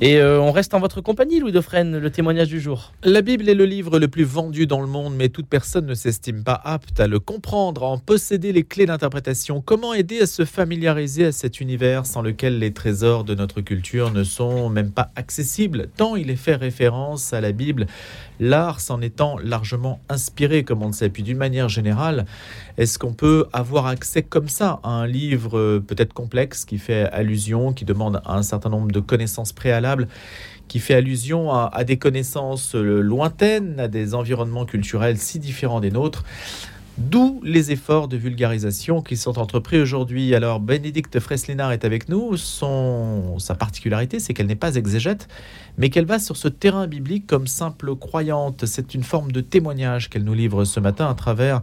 Et euh, on reste en votre compagnie, Louis Dauphren, le témoignage du jour. La Bible est le livre le plus vendu dans le monde, mais toute personne ne s'estime pas apte à le comprendre, à en posséder les clés d'interprétation. Comment aider à se familiariser à cet univers sans lequel les trésors de notre culture ne sont même pas accessibles, tant il est fait référence à la Bible, l'art s'en étant largement inspiré, comme on le sait. Puis d'une manière générale, est-ce qu'on peut avoir accès comme ça à un livre euh, peut-être complexe qui fait allusion, qui demande un certain nombre de connaissances préalables, qui fait allusion à, des connaissances euh, lointaines, à des environnements culturels si différents des nôtres D'où les efforts de vulgarisation qui sont entrepris aujourd'hui. Alors, Bénédicte Freslinard est avec nous. Son, sa particularité, c'est qu'elle n'est pas exégète, mais qu'elle va sur ce terrain biblique comme simple croyante. C'est une forme de témoignage qu'elle nous livre ce matin à travers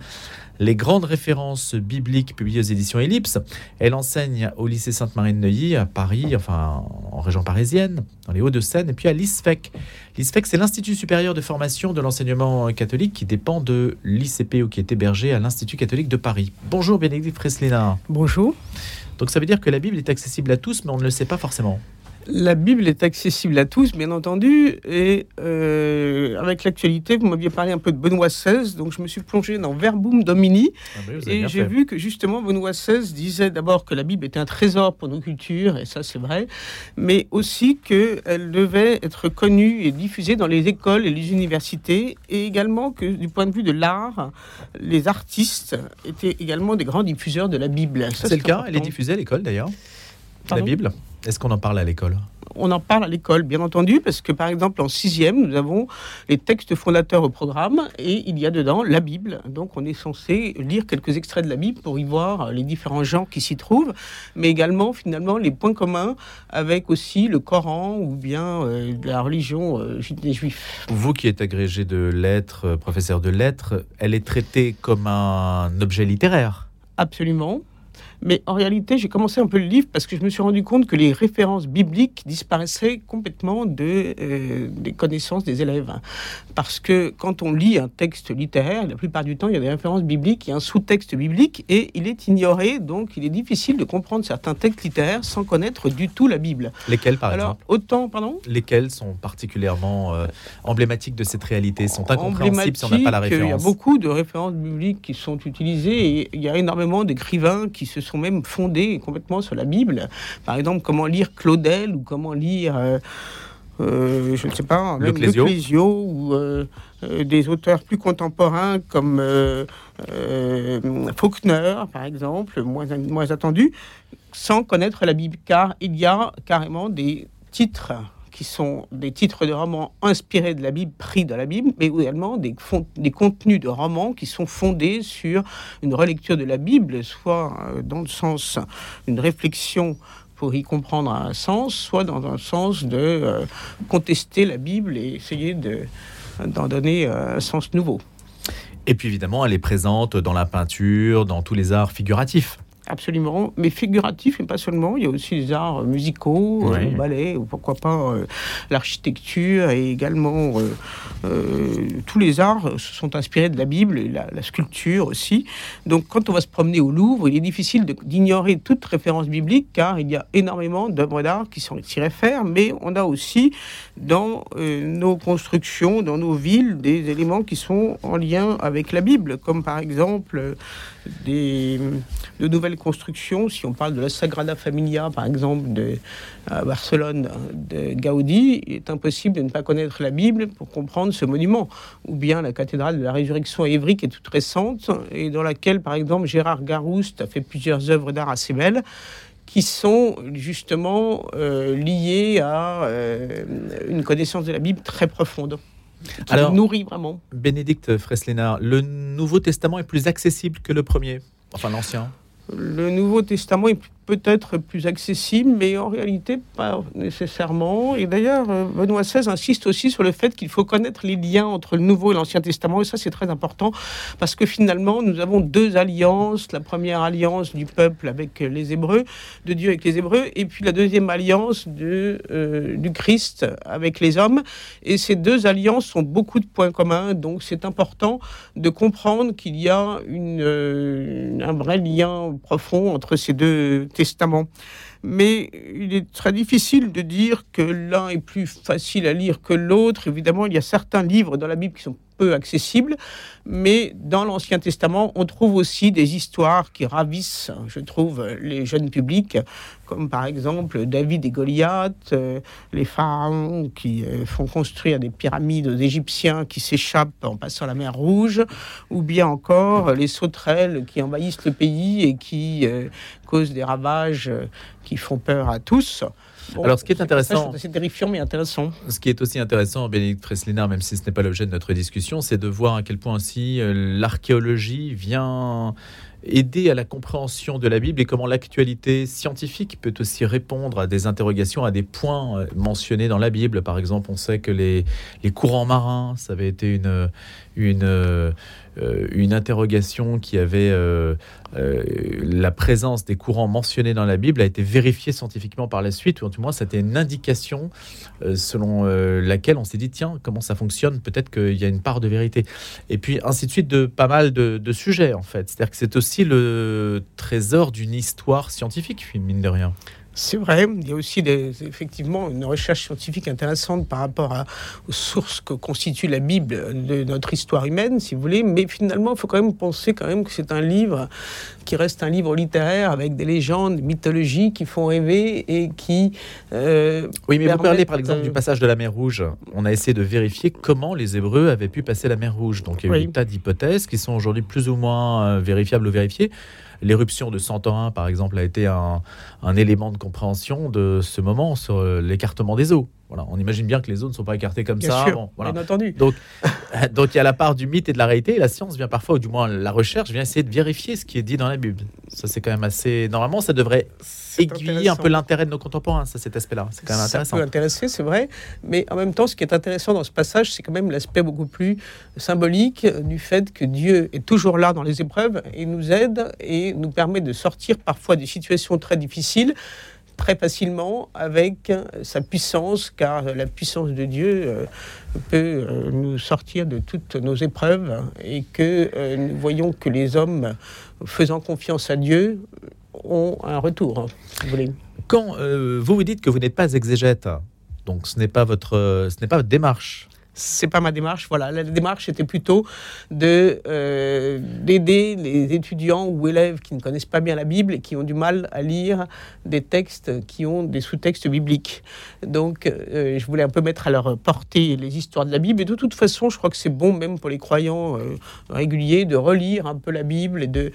les grandes références bibliques publiées aux éditions Ellipse. Elle enseigne au lycée Sainte-Marie de Neuilly à Paris, enfin en région parisienne, dans les Hauts-de-Seine, et puis à l'ISFEC. L'ISFEC, c'est l'Institut supérieur de formation de l'enseignement catholique qui dépend de l'ICP ou qui est hébergé à l'Institut catholique de Paris. Bonjour Bénédicte Freslina. Bonjour. Donc ça veut dire que la Bible est accessible à tous, mais on ne le sait pas forcément. La Bible est accessible à tous, bien entendu, et euh, avec l'actualité, vous m'aviez parlé un peu de Benoît XVI, donc je me suis plongé dans Verbum Domini, ah bah et j'ai vu que justement Benoît XVI disait d'abord que la Bible était un trésor pour nos cultures, et ça c'est vrai, mais aussi qu'elle devait être connue et diffusée dans les écoles et les universités, et également que du point de vue de l'art, les artistes étaient également des grands diffuseurs de la Bible. C'est le cas, elle est diffusée à l'école d'ailleurs, la Bible est-ce qu'on en parle à l'école? On en parle à l'école, bien entendu, parce que par exemple en sixième, nous avons les textes fondateurs au programme et il y a dedans la Bible. Donc on est censé lire quelques extraits de la Bible pour y voir les différents genres qui s'y trouvent, mais également finalement les points communs avec aussi le Coran ou bien euh, la religion euh, des Juifs. Vous qui êtes agrégé de lettres, euh, professeur de lettres, elle est traitée comme un objet littéraire? Absolument. Mais en réalité, j'ai commencé un peu le livre parce que je me suis rendu compte que les références bibliques disparaissaient complètement de, euh, des connaissances des élèves. Parce que quand on lit un texte littéraire, la plupart du temps, il y a des références bibliques, il y a un sous-texte biblique et il est ignoré, donc il est difficile de comprendre certains textes littéraires sans connaître du tout la Bible. Lesquels, par Alors, exemple? autant, pardon? Lesquels sont particulièrement euh, emblématiques de cette réalité, sont incompréhensibles si on n'a pas la référence Il y a beaucoup de références bibliques qui sont utilisées et il y a énormément d'écrivains qui se sont sont même fondés complètement sur la Bible. Par exemple, comment lire Claudel ou comment lire... Euh, euh, je ne sais pas, même le Clésio ou euh, des auteurs plus contemporains comme Faulkner, par exemple, moins, moins attendu, sans connaître la Bible, car il y a carrément des titres qui sont des titres de romans inspirés de la Bible, pris de la Bible, mais également des, contenus de romans qui sont fondés sur une relecture de la Bible, soit euh, dans le sens d'une réflexion pour y comprendre un sens, soit dans un sens de euh, contester la Bible et essayer d'en donner euh, un sens nouveau. Et puis évidemment, elle est présente dans la peinture, dans tous les arts figuratifs. Absolument, mais figuratif et pas seulement. Il y a aussi les arts musicaux, le ballet, ou pourquoi pas euh, l'architecture et également euh, euh, tous les arts se sont inspirés de la Bible et la, sculpture aussi. Donc quand on va se promener au Louvre, il est difficile d'ignorer toute référence biblique car il y a énormément d'œuvres d'art qui s'y réfèrent, mais on a aussi dans nos constructions, dans nos villes, des éléments qui sont en lien avec la Bible, comme par exemple des, de nouvelles constructions. Si on parle de la Sagrada Familia, par exemple, de à Barcelone, de Gaudi, il est impossible de ne pas connaître la Bible pour comprendre ce monument. Ou bien la cathédrale de la Résurrection à Évry, qui est toute récente, et dans laquelle, par exemple, Gérard Garouste a fait plusieurs œuvres d'art assez belles qui sont justement euh, liées à euh, une connaissance de la Bible très profonde. Alors, nourrit vraiment. Bénédicte Freslénard, le Nouveau Testament est plus accessible que le premier, enfin l'Ancien? Le Nouveau Testament est peut-être plus accessible, mais en réalité pas nécessairement. Et d'ailleurs, euh, Benoît XVI insiste aussi sur le fait qu'il faut connaître les liens entre le Nouveau et l'Ancien Testament, et ça c'est très important, parce que finalement, nous avons deux alliances. La première alliance du peuple avec les Hébreux, de Dieu avec les Hébreux, et puis la deuxième alliance de, euh, du Christ avec les hommes. Et ces deux alliances ont beaucoup de points communs, donc c'est important de comprendre qu'il y a euh, un vrai lien profond entre ces deux testamos mais il est très difficile de dire que l'un est plus facile à lire que l'autre. Évidemment, il y a certains livres dans la Bible qui sont peu accessibles, mais dans l'Ancien Testament, on trouve aussi des histoires qui ravissent, je trouve, les jeunes publics, comme par exemple David et Goliath, euh, les pharaons qui euh, font construire des pyramides aux Égyptiens qui s'échappent en passant la mer Rouge, ou bien encore les sauterelles qui envahissent le pays et qui euh, causent des ravages qui font peur à tous. Alors, ce qui est intéressant, c'est terrifiant mais intéressant. Ce qui est aussi intéressant, Bénédicte Freslinard, même si ce n'est pas l'objet de notre discussion, c'est de voir à quel point aussi l'archéologie vient aider à la compréhension de la Bible et comment l'actualité scientifique peut aussi répondre à des interrogations, à des points euh, mentionnés dans la Bible. Par exemple, on sait que les, les courants marins, ça avait été une, une, euh, une interrogation qui avait euh, la présence des courants mentionnés dans la Bible a été vérifiée scientifiquement par la suite, ou en tout cas, c'était une indication selon laquelle on s'est dit, tiens, comment ça fonctionne Peut-être qu'il y a une part de vérité. Et puis, ainsi de suite, de pas mal de, de sujets, en fait. C'est-à-dire que c'est aussi le trésor d'une histoire scientifique, mine de rien. C'est vrai, il y a aussi des, effectivement une recherche scientifique intéressante par rapport à, aux sources que constitue la Bible de notre histoire humaine, si vous voulez, mais finalement, il faut quand même penser quand même que c'est un livre qui reste un livre littéraire avec des légendes, des mythologies qui font rêver et qui... Euh, oui, mais vous parlez par exemple du passage de la mer Rouge. On a essayé de vérifier comment les Hébreux avaient pu passer la mer Rouge. Donc il y a eu un tas d'hypothèses qui sont aujourd'hui plus ou moins euh, vérifiables ou vérifiées. L'éruption de Santorin, par exemple, a été un, élément de compréhension de ce moment sur euh, l'écartement des eaux. Voilà, on imagine bien que les eaux ne sont pas écartées comme ça. Sûr, voilà. bien entendu. Donc, donc il y a la part du mythe et de la réalité. Et la science vient parfois, ou du moins la recherche, vient essayer de vérifier ce qui est dit dans la Bible. Ça, c'est quand même assez. Normalement, ça devrait aiguiller un peu l'intérêt de nos contemporains, ça, cet aspect-là. C'est quand même intéressant. Ça peut intéresser, c'est vrai. Mais en même temps, ce qui est intéressant dans ce passage, c'est quand même l'aspect beaucoup plus symbolique du fait que Dieu est toujours là dans les épreuves et nous aide et nous permet de sortir parfois des situations très difficiles très facilement avec sa puissance, car la puissance de Dieu euh, peut euh, nous sortir de toutes nos épreuves et que euh, nous voyons que les hommes, faisant confiance à Dieu, ont un retour, si vous voulez. Quand vous vous dites que vous n'êtes pas exégète, donc ce n'est pas votre, ce n'est pas votre démarche c'est pas ma démarche. Voilà, la démarche était plutôt de euh, d'aider les étudiants ou élèves qui ne connaissent pas bien la Bible et qui ont du mal à lire des textes qui ont des sous-textes bibliques. Donc, euh, je voulais un peu mettre à leur portée les histoires de la Bible. Et de toute façon, je crois que c'est bon même pour les croyants euh, réguliers de relire un peu la Bible et de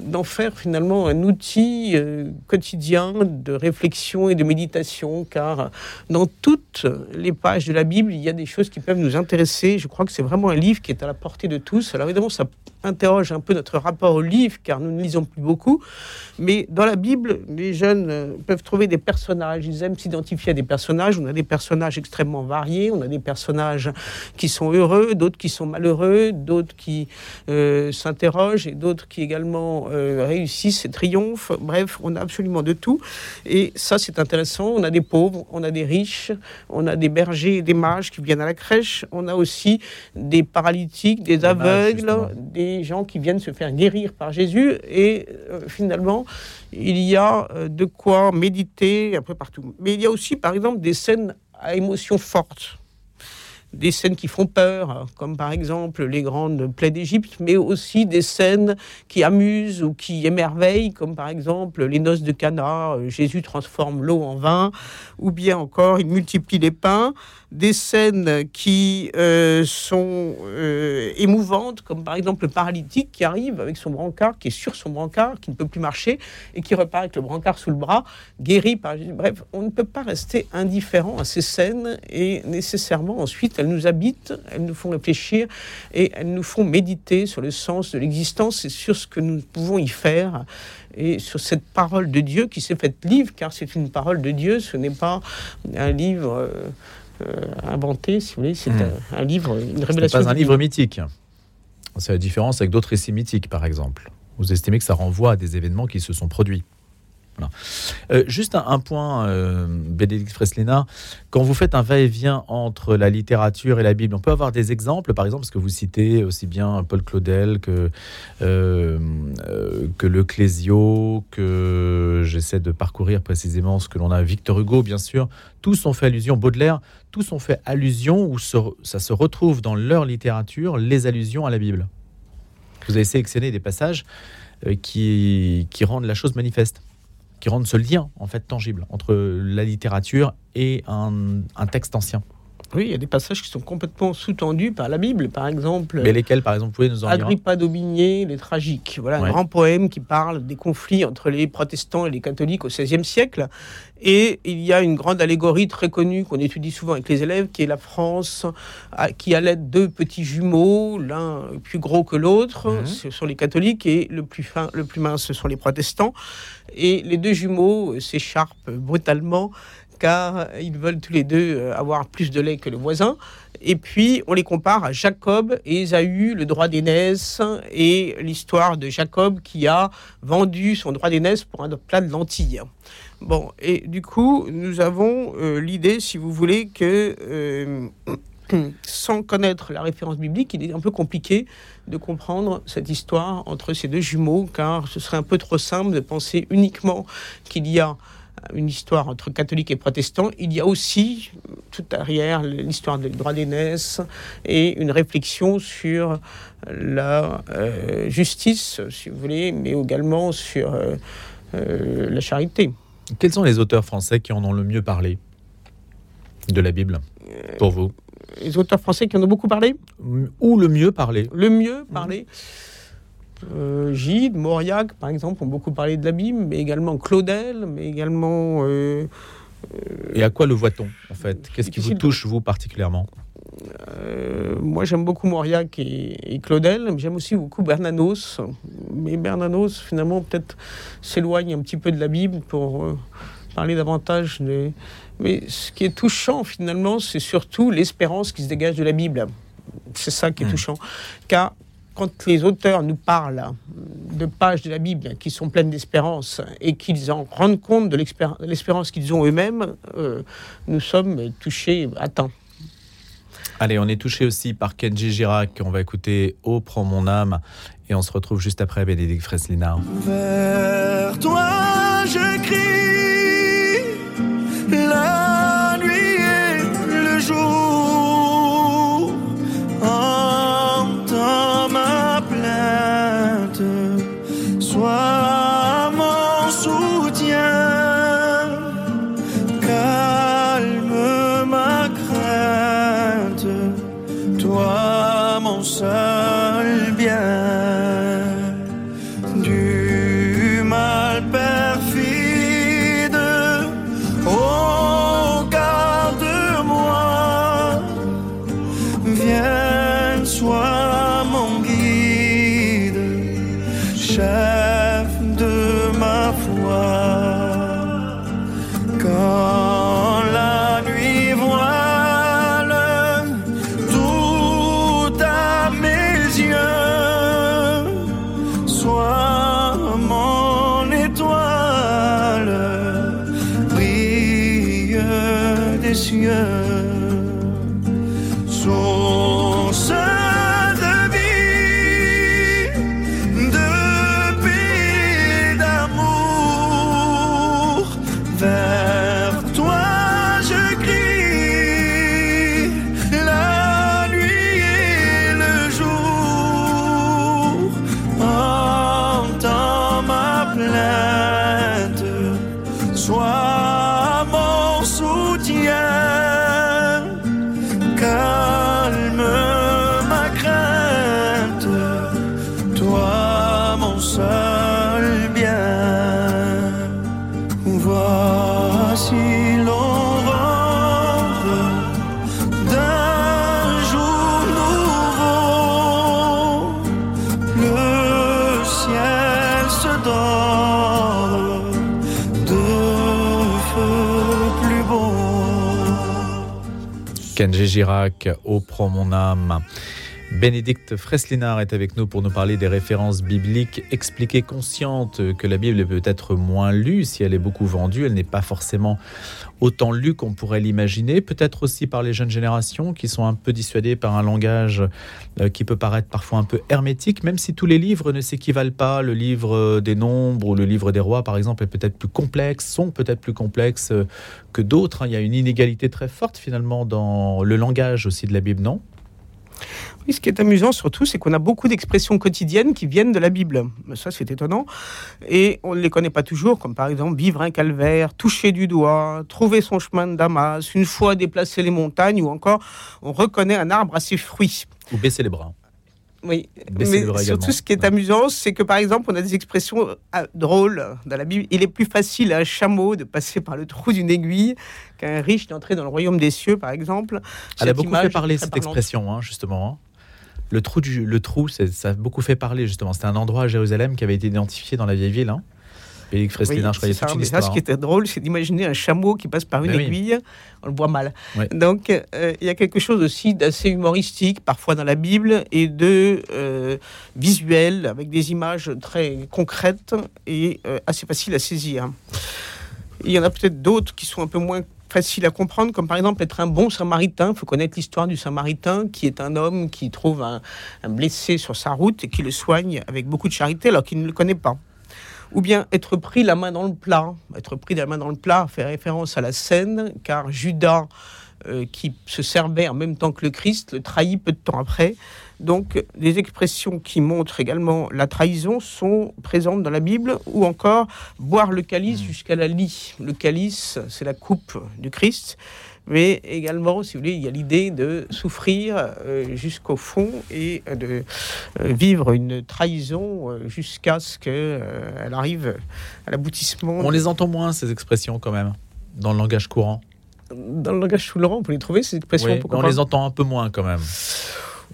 d'en faire finalement un outil euh, quotidien de réflexion et de méditation, car dans toutes les pages de la Bible, il y a des choses qui peuvent nous intéresser. Je crois que c'est vraiment un livre qui est à la portée de tous. Alors évidemment, ça interroge un peu notre rapport au livre, car nous ne lisons plus beaucoup. Mais dans la Bible, les jeunes euh, peuvent trouver des personnages. Ils aiment s'identifier à des personnages. On a des personnages extrêmement variés. On a des personnages qui sont heureux, d'autres qui sont malheureux, d'autres qui euh, s'interrogent et d'autres qui également réussissent et triomphent. Bref, on a absolument de tout. Et ça, c'est intéressant. On a des pauvres, on a des riches, on a des bergers et des mages qui viennent à la crèche. On a aussi des paralytiques, des aveugles, des gens qui viennent se faire guérir par Jésus. Et euh, finalement, il y a euh, de quoi méditer un peu partout. Mais il y a aussi, par exemple, des scènes à émotions fortes des scènes qui font peur, comme par exemple les grandes plaies d'Égypte, mais aussi des scènes qui amusent ou qui émerveillent, comme par exemple les noces de Cana, euh, Jésus transforme l'eau en vin, ou bien encore il multiplie les pains, des scènes qui euh, sont euh, émouvantes, comme par exemple le paralytique qui arrive avec son brancard, qui est sur son brancard, qui ne peut plus marcher, et qui repart avec le brancard sous le bras, guéri par. Bref, on ne peut pas rester indifférent à ces scènes, et nécessairement ensuite elles nous habitent, elles nous font réfléchir et elles nous font méditer sur le sens de l'existence et sur ce que nous pouvons y faire et sur cette parole de Dieu qui s'est faite livre, car c'est une parole de Dieu, ce n'est pas un livre euh, inventé, si vous voulez, c'est hmm. un, livre, une révélation. Ce pas un livre mythique. C'est la différence avec d'autres récits mythiques, par exemple. Vous estimez que ça renvoie à des événements qui se sont produits Euh, juste un, point, euh, Bénédicte Freslina, quand vous faites un va-et-vient entre la littérature et la Bible, on peut avoir des exemples, par exemple, parce que vous citez aussi bien Paul Claudel que, euh, euh que Leclésio, que j'essaie de parcourir précisément ce que l'on a, Victor Hugo, bien sûr, tous ont fait allusion, Baudelaire, tous ont fait allusion, ou ça se retrouve dans leur littérature, les allusions à la Bible. Vous avez sélectionné des passages qui, qui rendent la chose manifeste qui rendent ce lien en fait tangible entre la littérature et un, texte ancien. Oui, il y a des passages qui sont complètement sous-tendus par la Bible, par exemple. Mais lesquels, par exemple, vous pouvez nous en Agrippa d'Aubigné, Les Tragiques. Voilà un grand poème qui parle des conflits entre les protestants et les catholiques au XVIe siècle. Et il y a une grande allégorie très connue qu'on étudie souvent avec les élèves, qui est la France, qui allait deux petits jumeaux, l'un plus gros que l'autre, mhm. ce sont les catholiques, et le plus fin, le plus mince, ce sont les protestants. Et les deux jumeaux s'écharpent brutalement car ils veulent tous les deux euh, avoir plus de lait que le voisin. Et puis, on les compare à Jacob et Ésaü, le droit d'aînesse, et l'histoire de Jacob qui a vendu son droit d'aînesse pour un plat de lentilles. Bon, et du coup, nous avons euh, l'idée, si vous voulez, que euh, sans connaître la référence biblique, il est un peu compliqué de comprendre cette histoire entre ces deux jumeaux, car ce serait un peu trop simple de penser uniquement qu'il y a une histoire entre catholiques et protestants, il y a aussi tout derrière l'histoire des droits d'aînesse et une réflexion sur la euh, justice, si vous voulez, mais également sur euh, euh, la charité. Quels sont les auteurs français qui en ont le mieux parlé de la Bible pour vous? Les auteurs français qui en ont beaucoup parlé? Ou le mieux parlé? Le mieux parlé euh, Gide, Mauriac, par exemple, ont beaucoup parlé de la Bible, mais également Claudel, mais également. Euh, Et à quoi le voit-on, en fait? Qu'est-ce qui vous touche, vous, particulièrement? Euh, moi, j'aime beaucoup Mauriac et, Claudel. J'aime aussi beaucoup Bernanos. Mais Bernanos, finalement, peut-être s'éloigne un petit peu de la Bible pour euh, parler davantage des. Mais ce qui est touchant, finalement, c'est surtout l'espérance qui se dégage de la Bible. C'est ça qui est hmm. touchant. Car quand les auteurs nous parlent de pages de la Bible qui sont pleines d'espérance et qu'ils en rendent compte de l'espérance qu'ils ont eux-mêmes, euh, nous sommes touchés à temps. Allez, on est touché aussi par Kenji Girac. On va écouter Oh, prends mon âme. Et on se retrouve juste après Bénédicte Freslina. Vers toi, soir. Kenji Girac, au prend mon âme. Bénédicte Freslinard est avec nous pour nous parler des références bibliques expliquées conscientes que la Bible est peut-être moins lue si elle est beaucoup vendue, elle n'est pas forcément autant lue qu'on pourrait l'imaginer, peut-être aussi par les jeunes générations qui sont un peu dissuadées par un langage euh, qui peut paraître parfois un peu hermétique, même si tous les livres ne s'équivalent pas. Le livre des nombres ou le livre des rois, par exemple, est peut-être plus complexe, sont peut-être plus complexes euh, que d'autres. Hein. Il y a une inégalité très forte finalement dans le langage aussi de la Bible, non? Oui, ce qui est amusant surtout, c'est qu'on a beaucoup d'expressions quotidiennes qui viennent de la Bible. Ça, c'est étonnant. Et on ne les connaît pas toujours, comme par exemple vivre un calvaire, toucher du doigt, trouver son chemin de Damas, une fois déplacer les montagnes, ou encore on reconnaît un arbre à ses fruits. Ou baisser les bras. Oui, mais surtout ce qui est amusant, c'est que par exemple, on a des expressions euh, drôles dans la Bible. Il est plus facile à un chameau de passer par le trou d'une aiguille qu'un riche d'entrer dans le royaume des cieux, par exemple. Elle a beaucoup fait parler cette expression, hein, justement. Le trou, du, le trou ça a beaucoup fait parler, justement. C'était un endroit à Jérusalem qui avait été identifié dans la vieille ville. Hein. Croyais ça, une ça, ce qui était drôle, c'est d'imaginer un chameau qui passe par une aiguille. On le voit mal. Donc, euh, il y a quelque chose aussi d'assez humoristique, parfois dans la Bible, et de euh, visuel, avec des images très concrètes et euh, assez faciles à saisir. Il y en a peut-être d'autres qui sont un peu moins faciles à comprendre, comme par exemple être un bon samaritain. Il faut connaître l'histoire du samaritain, qui est un homme qui trouve un, un blessé sur sa route et qui le soigne avec beaucoup de charité alors qu'il ne le connaît pas ou bien être pris la main dans le plat. Être pris la main dans le plat fait référence à la scène, car Judas, euh, qui se servait en même temps que le Christ, le trahit peu de temps après. Donc, des expressions qui montrent également la trahison sont présentes dans la Bible, ou encore boire le calice hmm. jusqu'à la lie. Le calice, c'est la coupe du Christ mais également, si vous voulez, il y a l'idée de souffrir euh, jusqu'au fond et de euh, vivre une trahison euh, jusqu'à ce qu'elle arrive à l'aboutissement. On les entend moins, ces expressions, quand même, dans le langage courant. Dans le langage Laurent, on peut les trouver, ces expressions oui, On les entend un peu moins, quand même.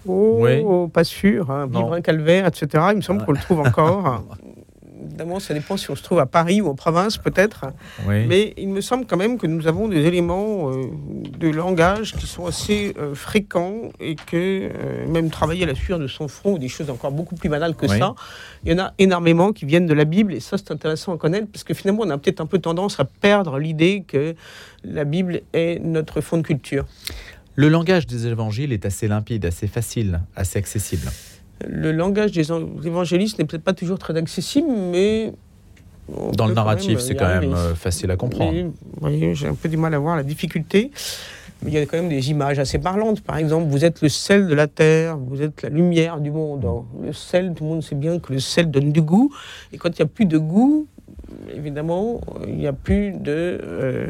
Oh, oui. pas sûr. Hein. Vivre un calvaire, etc. Il me semble qu'on le trouve encore. évidemment, ça dépend si on se trouve à Paris ou en province, peut-être. Mais il me semble quand même que nous avons des éléments euh, de langage qui sont assez euh, fréquents et que euh, même travailler à la sueur de son front ou des choses encore beaucoup plus banales que ça, il y en a énormément qui viennent de la Bible et ça, c'est intéressant à connaître parce que finalement, on a peut-être un peu tendance à perdre l'idée que la Bible est notre fond de culture. Le langage des évangiles est assez limpide, assez facile, assez accessible le langage des évangélistes n'est peut-être pas toujours très accessible, mais... Dans le narratif, c'est quand même euh, facile à comprendre. Oui, j'ai un peu du mal à voir la difficulté. Mais il y a quand même des images assez parlantes. Par exemple, vous êtes le sel de la terre, vous êtes la lumière du monde. Le sel, tout le monde sait bien que le sel donne du goût. Et quand il n'y a plus de goût, évidemment, il n'y a plus de euh,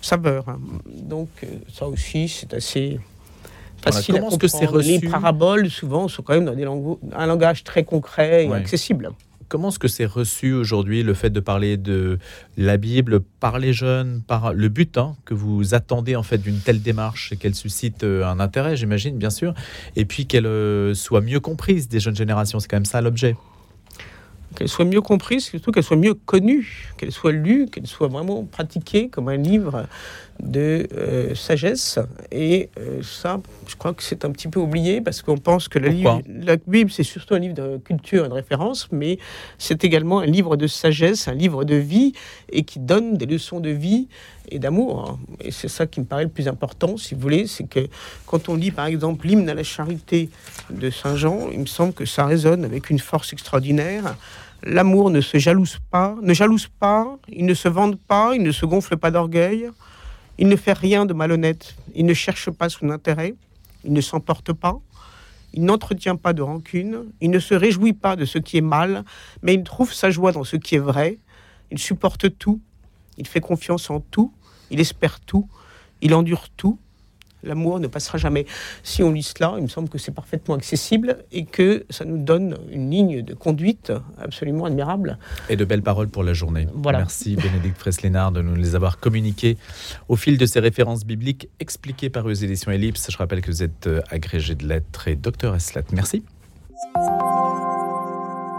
saveur. Donc ça aussi, c'est assez comment est-ce que c'est reçu Les paraboles, souvent, sont quand même dans des un langage très concret et accessible. Comment est-ce que c'est reçu aujourd'hui le fait de parler de la Bible par les jeunes, par le but hein, que vous attendez en fait d'une telle démarche et qu'elle suscite euh, un intérêt, j'imagine, bien sûr, et puis qu'elle euh, soit mieux comprise des jeunes générations, c'est quand même ça l'objet qu'elle soit mieux comprise, surtout qu'elle soit mieux connue, qu'elle soit lue, qu'elle soit vraiment pratiquée comme un livre de euh, sagesse. Et euh, ça, je crois que c'est un petit peu oublié parce qu'on pense que la, la Bible, c'est surtout un livre de culture et de référence, mais c'est également un livre de sagesse, un livre de vie et qui donne des leçons de vie et d'amour. Et c'est ça qui me paraît le plus important, si vous voulez, c'est que quand on lit par exemple l'hymne à la charité de Saint Jean, il me semble que ça résonne avec une force extraordinaire. L'amour ne se jalouse pas, ne jalouse pas, il ne se vante pas, il ne se gonfle pas d'orgueil, il ne fait rien de malhonnête, il ne cherche pas son intérêt, il ne s'emporte pas, il n'entretient pas de rancune, il ne se réjouit pas de ce qui est mal, mais il trouve sa joie dans ce qui est vrai, il supporte tout, il fait confiance en tout, il espère tout, il endure tout, l'amour ne passera jamais. Si on lit cela, il me semble que c'est parfaitement accessible et que ça nous donne une ligne de conduite absolument admirable. Et de belles paroles pour la journée. Merci Bénédicte Freslénard de nous les avoir communiquées au fil de ces références bibliques expliquées par les éditions Ellipse. Je rappelle que vous êtes agrégé de lettres et docteur Eslat. Merci.